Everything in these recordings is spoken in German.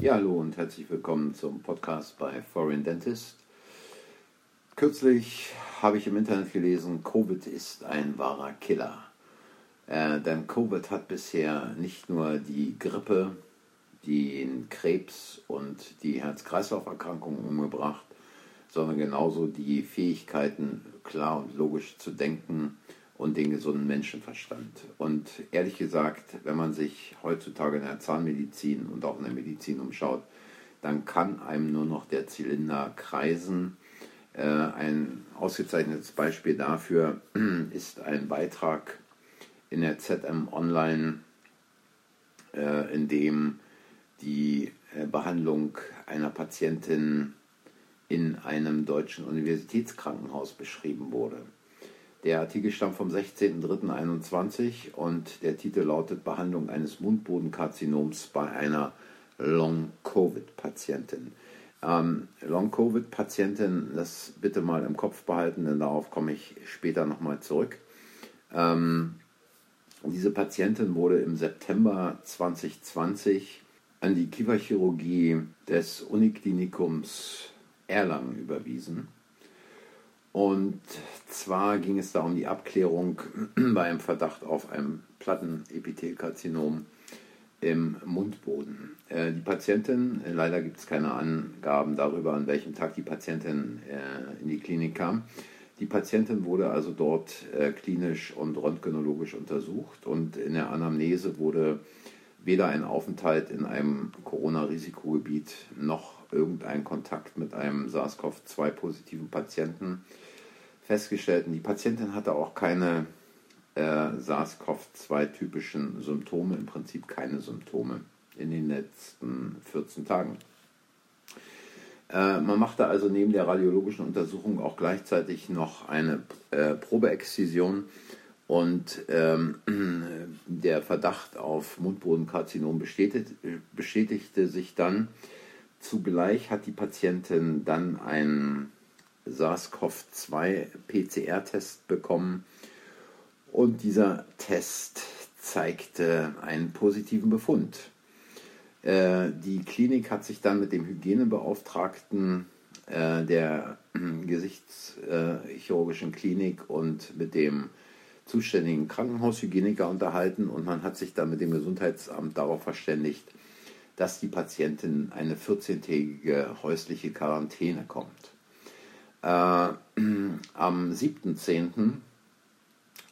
Ja, hallo und herzlich willkommen zum Podcast bei Foreign Dentist. Kürzlich habe ich im Internet gelesen, Covid ist ein wahrer Killer. Äh, denn Covid hat bisher nicht nur die Grippe, den Krebs und die Herz-Kreislauf-Erkrankungen umgebracht, sondern genauso die Fähigkeiten, klar und logisch zu denken und den gesunden Menschenverstand. Und ehrlich gesagt, wenn man sich heutzutage in der Zahnmedizin und auch in der Medizin umschaut, dann kann einem nur noch der Zylinder kreisen. Äh, ein ausgezeichnetes Beispiel dafür ist ein Beitrag in der ZM Online, äh, in dem die äh, Behandlung einer Patientin in einem deutschen Universitätskrankenhaus beschrieben wurde. Der Artikel stammt vom 16.03.21 und der Titel lautet Behandlung eines Mundbodenkarzinoms bei einer Long-Covid-Patientin. Ähm, Long-Covid-Patientin, das bitte mal im Kopf behalten, denn darauf komme ich später nochmal zurück. Ähm, diese Patientin wurde im September 2020 an die Kieferchirurgie des Uniklinikums Erlangen überwiesen. Und zwar ging es da um die Abklärung bei einem Verdacht auf ein Plattenepithelkarzinom im Mundboden. Äh, die Patientin, äh, leider gibt es keine Angaben darüber, an welchem Tag die Patientin äh, in die Klinik kam. Die Patientin wurde also dort klinisch und röntgenologisch untersucht und in der Anamnese wurde weder ein Aufenthalt in einem Corona-Risikogebiet noch irgendein Kontakt mit einem SARS-CoV-2-positiven Patienten festgestellt. Und die Patientin hatte auch keine äh, SARS-CoV-2-typischen Symptome, im Prinzip keine Symptome in den letzten 14 Tagen. Äh, man machte also neben der radiologischen Untersuchung auch gleichzeitig noch eine äh, Probeexzision und ähm, der Verdacht auf Mundbodenkarzinom bestätigte, bestätigte sich dann. Zugleich hat die Patientin dann einen SARS-CoV-2 PCR-Test bekommen und dieser Test zeigte einen positiven Befund. Äh, die Klinik hat sich dann mit dem Hygienebeauftragten äh, der Gesichtschirurgischen Klinik und mit dem zuständigen Krankenhaushygieniker unterhalten und man hat sich dann mit dem Gesundheitsamt darauf verständigt, dass die Patientin eine 14-tägige häusliche Quarantäne kommt. Äh, am 7.10.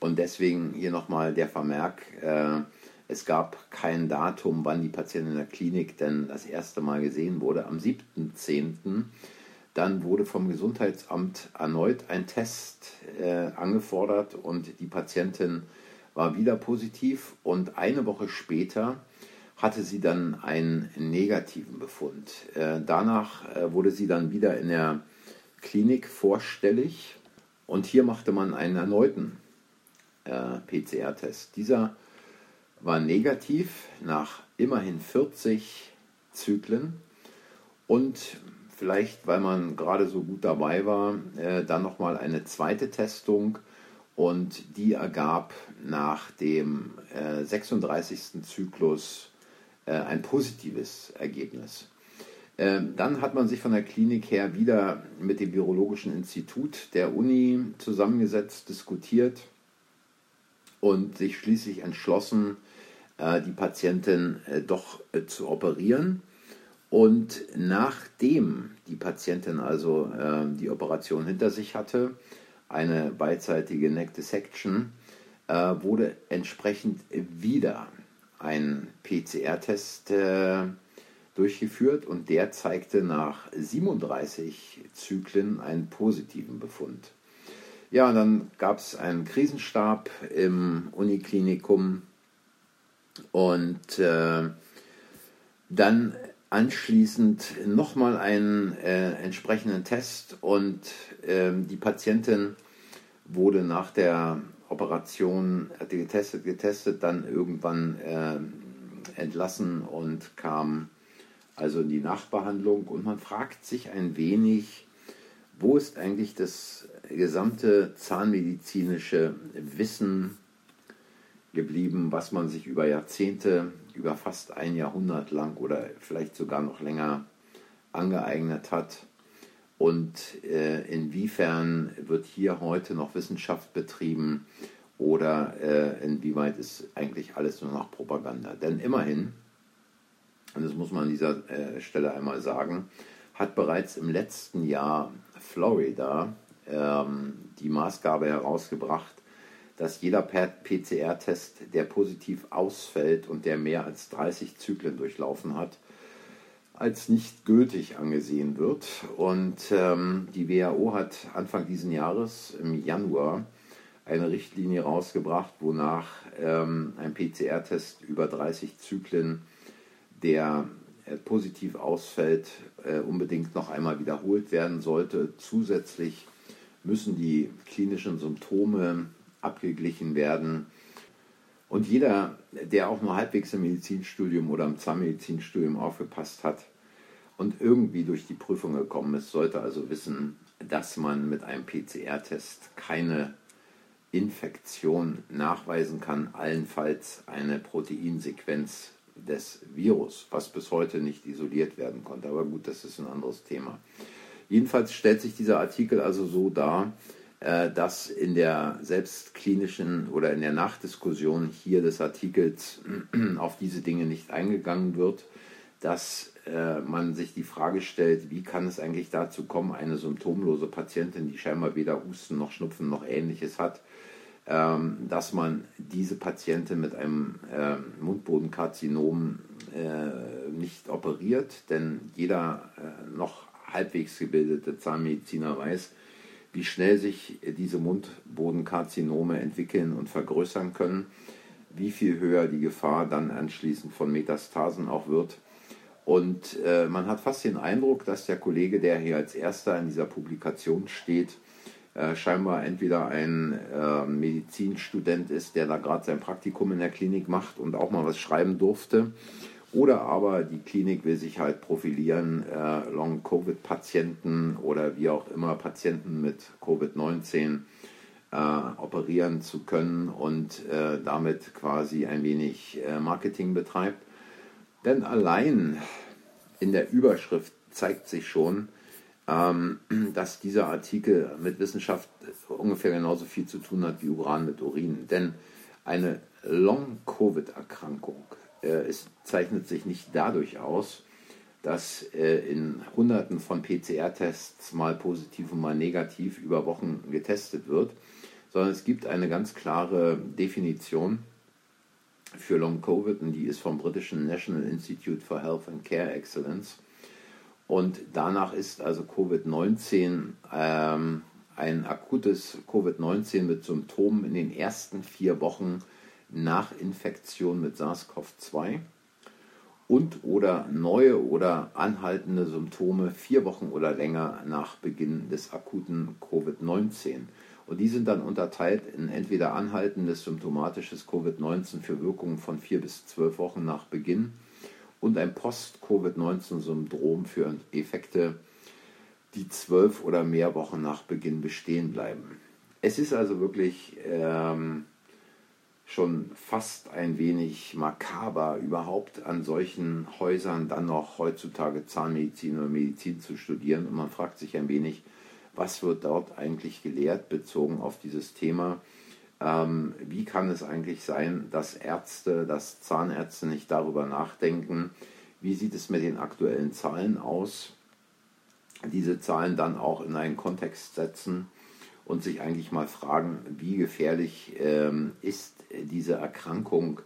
und deswegen hier nochmal der Vermerk, äh, es gab kein Datum, wann die Patientin in der Klinik denn das erste Mal gesehen wurde. Am 7.10 dann wurde vom Gesundheitsamt erneut ein Test äh, angefordert und die Patientin war wieder positiv und eine Woche später hatte sie dann einen negativen Befund. Äh, danach äh, wurde sie dann wieder in der Klinik vorstellig und hier machte man einen erneuten äh, PCR-Test. Dieser war negativ nach immerhin 40 Zyklen und vielleicht, weil man gerade so gut dabei war, äh, dann nochmal eine zweite Testung und die ergab nach dem äh, 36. Zyklus äh, ein positives Ergebnis. Ähm, dann hat man sich von der Klinik her wieder mit dem Virologischen Institut der Uni zusammengesetzt, diskutiert und sich schließlich entschlossen, äh, die Patientin äh, doch äh, zu operieren. Und nachdem die Patientin also äh, die Operation hinter sich hatte, eine beidseitige Neck Dissection, wurde entsprechend wieder ein PCR-Test durchgeführt und der zeigte nach 37 Zyklen einen positiven Befund. Ja, und dann gab es einen Krisenstab im Uniklinikum und äh, dann anschließend nochmal einen äh, entsprechenden Test und äh, die Patientin wurde nach der Operation, hatte getestet, getestet, dann irgendwann äh, entlassen und kam also in die Nachbehandlung und man fragt sich ein wenig, wo ist eigentlich das gesamte zahnmedizinische Wissen geblieben, was man sich über Jahrzehnte über fast ein Jahrhundert lang oder vielleicht sogar noch länger angeeignet hat. Und äh, inwiefern wird hier heute noch Wissenschaft betrieben oder äh, inwieweit ist eigentlich alles nur noch Propaganda? Denn immerhin, und das muss man an dieser äh, Stelle einmal sagen, hat bereits im letzten Jahr Florida ähm, die Maßgabe herausgebracht, dass jeder PCR-Test, der positiv ausfällt und der mehr als 30 Zyklen durchlaufen hat, als nicht gültig angesehen wird. Und ähm, die WHO hat Anfang dieses Jahres, im Januar, eine Richtlinie rausgebracht, wonach ähm, ein PCR-Test über 30 Zyklen, der äh, positiv ausfällt, äh, unbedingt noch einmal wiederholt werden sollte. Zusätzlich müssen die klinischen Symptome abgeglichen werden. Und jeder, der auch nur halbwegs im Medizinstudium oder im Zahnmedizinstudium aufgepasst hat und irgendwie durch die Prüfung gekommen ist, sollte also wissen, dass man mit einem PCR-Test keine Infektion nachweisen kann, allenfalls eine Proteinsequenz des Virus, was bis heute nicht isoliert werden konnte. Aber gut, das ist ein anderes Thema. Jedenfalls stellt sich dieser Artikel also so dar, äh, dass in der selbstklinischen oder in der Nachdiskussion hier des Artikels auf diese Dinge nicht eingegangen wird, dass äh, man sich die Frage stellt, wie kann es eigentlich dazu kommen, eine symptomlose Patientin, die scheinbar weder Husten noch Schnupfen noch ähnliches hat, ähm, dass man diese Patientin mit einem äh, Mundbodenkarzinom äh, nicht operiert, denn jeder äh, noch halbwegs gebildete Zahnmediziner weiß, wie schnell sich diese Mundbodenkarzinome entwickeln und vergrößern können, wie viel höher die Gefahr dann anschließend von Metastasen auch wird. Und äh, man hat fast den Eindruck, dass der Kollege, der hier als erster in dieser Publikation steht, äh, scheinbar entweder ein äh, Medizinstudent ist, der da gerade sein Praktikum in der Klinik macht und auch mal was schreiben durfte, oder aber die Klinik will sich halt profilieren, äh, Long-Covid-Patienten oder wie auch immer Patienten mit Covid-19 äh, operieren zu können und äh, damit quasi ein wenig Marketing betreibt. Denn allein in der Überschrift zeigt sich schon, ähm, dass dieser Artikel mit Wissenschaft ungefähr genauso viel zu tun hat wie Uran mit Urin. Denn eine Long-Covid-Erkrankung äh, zeichnet sich nicht dadurch aus, dass äh, in Hunderten von PCR-Tests mal positiv und mal negativ über Wochen getestet wird, sondern es gibt eine ganz klare Definition für Long Covid und die ist vom britischen National Institute for Health and Care Excellence. Und danach ist also Covid-19 ähm, ein akutes Covid-19 mit Symptomen in den ersten vier Wochen nach Infektion mit SARS-CoV-2 und oder neue oder anhaltende Symptome vier Wochen oder länger nach Beginn des akuten Covid-19. Und die sind dann unterteilt in entweder anhaltendes symptomatisches Covid-19 für Wirkungen von vier bis zwölf Wochen nach Beginn und ein Post-Covid-19-Syndrom für Effekte, die zwölf oder mehr Wochen nach Beginn bestehen bleiben. Es ist also wirklich ähm, schon fast ein wenig makaber, überhaupt an solchen Häusern dann noch heutzutage Zahnmedizin oder Medizin zu studieren. Und man fragt sich ein wenig, was wird dort eigentlich gelehrt bezogen auf dieses Thema? Ähm, wie kann es eigentlich sein, dass Ärzte, dass Zahnärzte nicht darüber nachdenken, wie sieht es mit den aktuellen Zahlen aus? Diese Zahlen dann auch in einen Kontext setzen und sich eigentlich mal fragen, wie gefährlich ähm, ist diese Erkrankung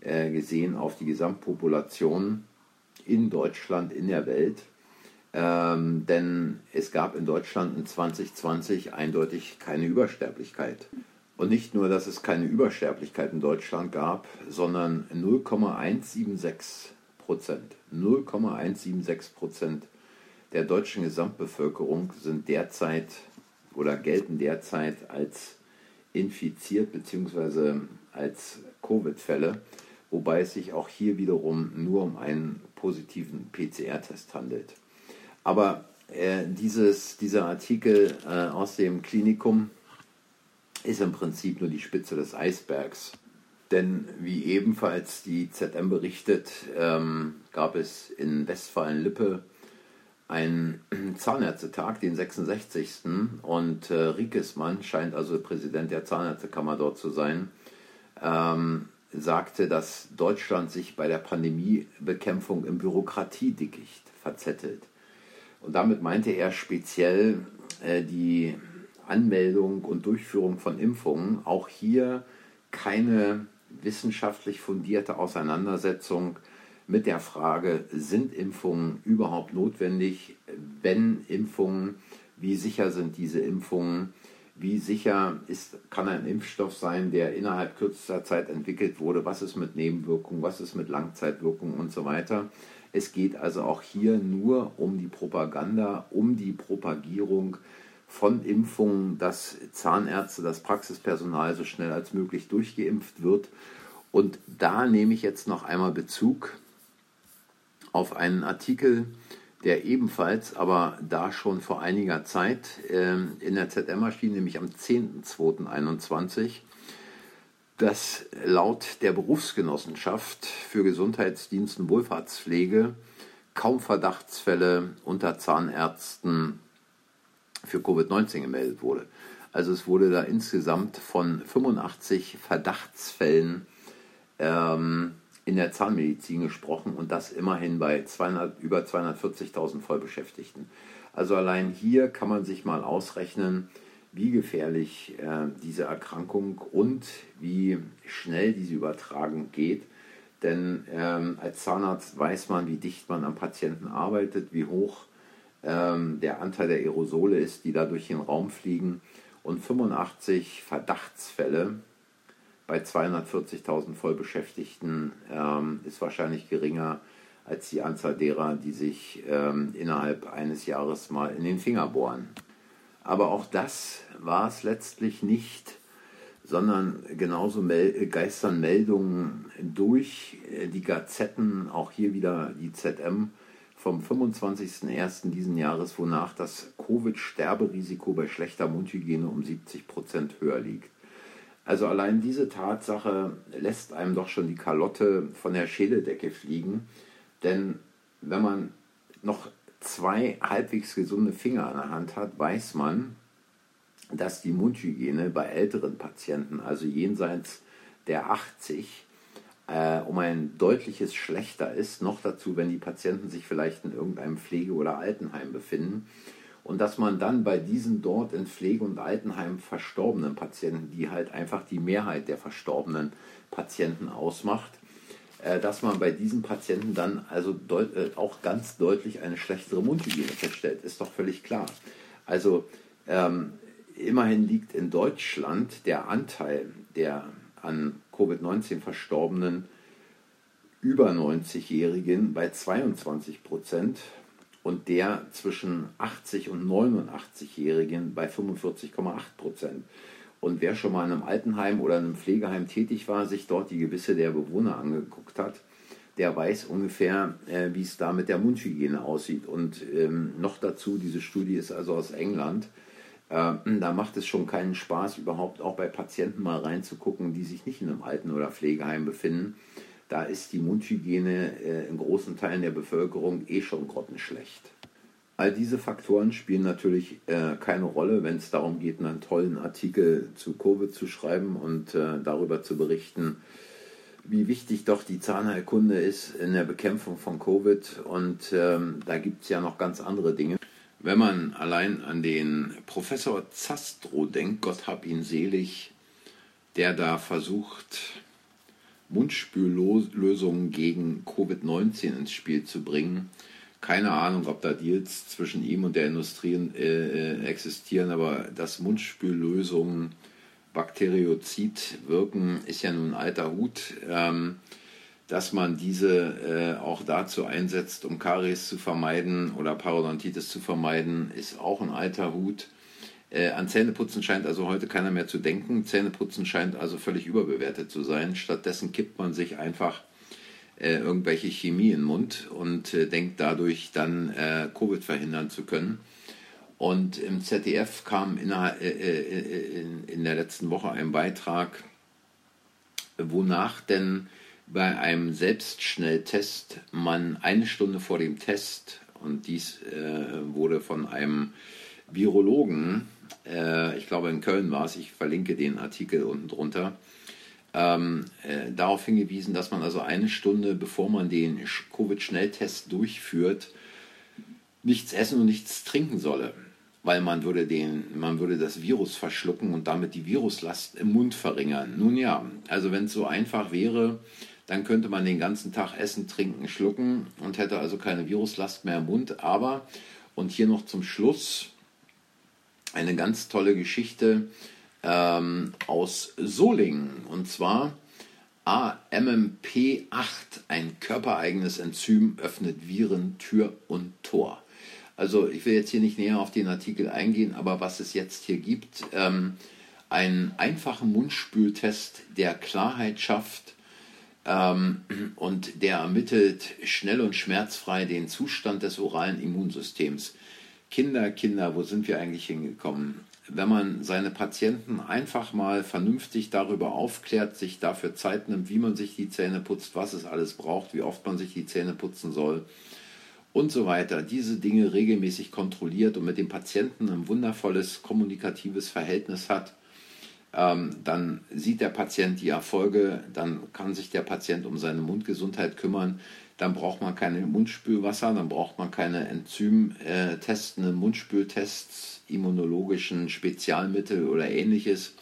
äh, gesehen auf die Gesamtpopulation in Deutschland, in der Welt. Ähm, denn es gab in Deutschland in 2020 eindeutig keine Übersterblichkeit. Und nicht nur, dass es keine Übersterblichkeit in Deutschland gab, sondern 0,176 Prozent. 0,176 Prozent der deutschen Gesamtbevölkerung sind derzeit oder gelten derzeit als infiziert bzw. als Covid-Fälle, wobei es sich auch hier wiederum nur um einen positiven PCR-Test handelt. Aber äh, dieses, dieser Artikel äh, aus dem Klinikum ist im Prinzip nur die Spitze des Eisbergs. Denn wie ebenfalls die ZM berichtet, ähm, gab es in Westfalen-Lippe einen Zahnärztetag, den 66. Und äh, Riekesmann scheint also Präsident der Zahnärztekammer dort zu sein, ähm, sagte, dass Deutschland sich bei der Pandemiebekämpfung im Bürokratiedickicht verzettelt. Und damit meinte er speziell äh, die Anmeldung und Durchführung von Impfungen. Auch hier keine wissenschaftlich fundierte Auseinandersetzung mit der Frage, sind Impfungen überhaupt notwendig? Wenn Impfungen, wie sicher sind diese Impfungen? Wie sicher ist, kann ein Impfstoff sein, der innerhalb kürzester Zeit entwickelt wurde? Was ist mit Nebenwirkungen? Was ist mit Langzeitwirkungen und so weiter? Es geht also auch hier nur um die Propaganda, um die Propagierung von Impfungen, dass Zahnärzte, das Praxispersonal so schnell als möglich durchgeimpft wird. Und da nehme ich jetzt noch einmal Bezug auf einen Artikel, der ebenfalls, aber da schon vor einiger Zeit äh, in der ZM erschien, nämlich am 10.02.21, dass laut der Berufsgenossenschaft für Gesundheitsdienst und Wohlfahrtspflege kaum Verdachtsfälle unter Zahnärzten für Covid-19 gemeldet wurde. Also es wurde da insgesamt von 85 Verdachtsfällen ähm, in der Zahnmedizin gesprochen und das immerhin bei 200, über 240.000 Vollbeschäftigten. Also allein hier kann man sich mal ausrechnen, wie gefährlich äh, diese Erkrankung und wie schnell diese Übertragung geht. Denn ähm, als Zahnarzt weiß man, wie dicht man am Patienten arbeitet, wie hoch der Anteil der Aerosole ist, die da durch den Raum fliegen. Und 85 Verdachtsfälle bei 240.000 Vollbeschäftigten ähm, ist wahrscheinlich geringer als die Anzahl derer, die sich ähm, innerhalb eines Jahres mal in den Finger bohren. Aber auch das war es letztlich nicht, sondern genauso mel geistern Meldungen durch äh, die Gazetten, auch hier wieder die ZM vom 25.01. diesen Jahres, wonach das Covid-Sterberisiko bei schlechter Mundhygiene um 70 Prozent höher liegt. Also allein diese Tatsache lässt einem doch schon die Kalotte von der Schädeldecke fliegen, denn wenn man noch zwei halbwegs gesunde Finger an der Hand hat, weiß man, dass die Mundhygiene bei älteren Patienten, also jenseits der 80, äh, um ein deutliches schlechter ist. Noch dazu, wenn die Patienten sich vielleicht in irgendeinem Pflege- oder Altenheim befinden. Und dass man dann bei diesen dort in Pflege- und Altenheim verstorbenen Patienten, die halt einfach die Mehrheit der verstorbenen Patienten ausmacht, äh, dass man bei diesen Patienten dann also äh, auch ganz deutlich eine schlechtere Mundhygiene feststellt, ist doch völlig klar. Also ähm, immerhin liegt in Deutschland der Anteil der an Covid-19 Verstorbenen über 90-Jährigen bei 22 Prozent und der zwischen 80 und 89-Jährigen bei 45,8 Prozent. Und wer schon mal in einem Altenheim oder einem Pflegeheim tätig war, sich dort die Gewisse der Bewohner angeguckt hat, der weiß ungefähr, äh, wie es da mit der Mundhygiene aussieht. Und ähm, noch dazu, diese Studie ist also aus England. Äh, da macht es schon keinen Spaß, überhaupt auch bei Patienten mal reinzugucken, die sich nicht in einem Alten- oder Pflegeheim befinden. Da ist die Mundhygiene äh, in großen Teilen der Bevölkerung eh schon grottenschlecht. All diese Faktoren spielen natürlich äh, keine Rolle, wenn es darum geht, einen tollen Artikel zu Covid zu schreiben und äh, darüber zu berichten, wie wichtig doch die Zahnheilkunde ist in der Bekämpfung von Covid. Und ähm, da gibt es ja noch ganz andere Dinge. Wenn man allein an den Professor Zastro denkt, Gott hab ihn selig, der da versucht, Mundspüllösungen gegen Covid-19 ins Spiel zu bringen. Keine Ahnung, ob da Deals zwischen ihm und der Industrie äh, äh existieren, aber dass Mundspüllösungen Bakteriozid wirken, ist ja nun alter Hut. Ähm, dass man diese äh, auch dazu einsetzt, um Karies zu vermeiden oder Parodontitis zu vermeiden, ist auch ein alter Hut. Äh, an Zähneputzen scheint also heute keiner mehr zu denken. Zähneputzen scheint also völlig überbewertet zu sein. Stattdessen kippt man sich einfach äh, irgendwelche Chemie in den Mund und äh, denkt dadurch dann äh, Covid verhindern zu können. Und im ZDF kam in, äh, in, in der letzten Woche ein Beitrag, wonach denn bei einem Selbstschnelltest man eine Stunde vor dem Test, und dies äh, wurde von einem Virologen, äh, ich glaube in Köln war es, ich verlinke den Artikel unten drunter, ähm, äh, darauf hingewiesen, dass man also eine Stunde bevor man den Covid-Schnelltest durchführt, nichts essen und nichts trinken solle weil man würde, den, man würde das Virus verschlucken und damit die Viruslast im Mund verringern. Nun ja, also wenn es so einfach wäre, dann könnte man den ganzen Tag essen, trinken, schlucken und hätte also keine Viruslast mehr im Mund. Aber, und hier noch zum Schluss, eine ganz tolle Geschichte ähm, aus Solingen. Und zwar AMMP8, ein körpereigenes Enzym, öffnet Viren Tür und Tor. Also ich will jetzt hier nicht näher auf den Artikel eingehen, aber was es jetzt hier gibt, ähm, einen einfachen Mundspültest, der Klarheit schafft und der ermittelt schnell und schmerzfrei den Zustand des oralen Immunsystems. Kinder, Kinder, wo sind wir eigentlich hingekommen? Wenn man seine Patienten einfach mal vernünftig darüber aufklärt, sich dafür Zeit nimmt, wie man sich die Zähne putzt, was es alles braucht, wie oft man sich die Zähne putzen soll, und so weiter, diese Dinge regelmäßig kontrolliert und mit dem Patienten ein wundervolles kommunikatives Verhältnis hat, ähm, dann sieht der Patient die Erfolge, dann kann sich der Patient um seine Mundgesundheit kümmern, dann braucht man keine Mundspülwasser, dann braucht man keine enzymtestenden Mundspültests, immunologischen Spezialmittel oder ähnliches,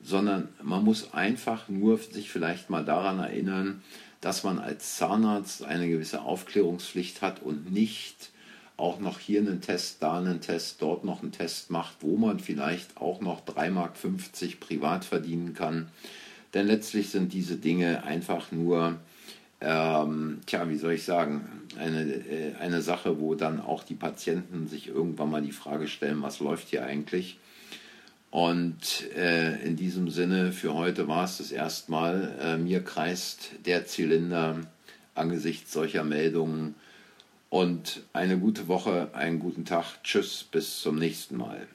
sondern man muss einfach nur sich vielleicht mal daran erinnern, dass man als Zahnarzt eine gewisse Aufklärungspflicht hat und nicht auch noch hier einen Test, da einen Test, dort noch einen Test macht, wo man vielleicht auch noch 3,50 Mark privat verdienen kann. Denn letztlich sind diese Dinge einfach nur, ähm, tja, wie soll ich sagen, eine, äh, eine Sache, wo dann auch die Patienten sich irgendwann mal die Frage stellen, was läuft hier eigentlich? Und äh, in diesem Sinne, für heute war es das erstmal. Äh, mir kreist der Zylinder angesichts solcher Meldungen. Und eine gute Woche, einen guten Tag. Tschüss, bis zum nächsten Mal.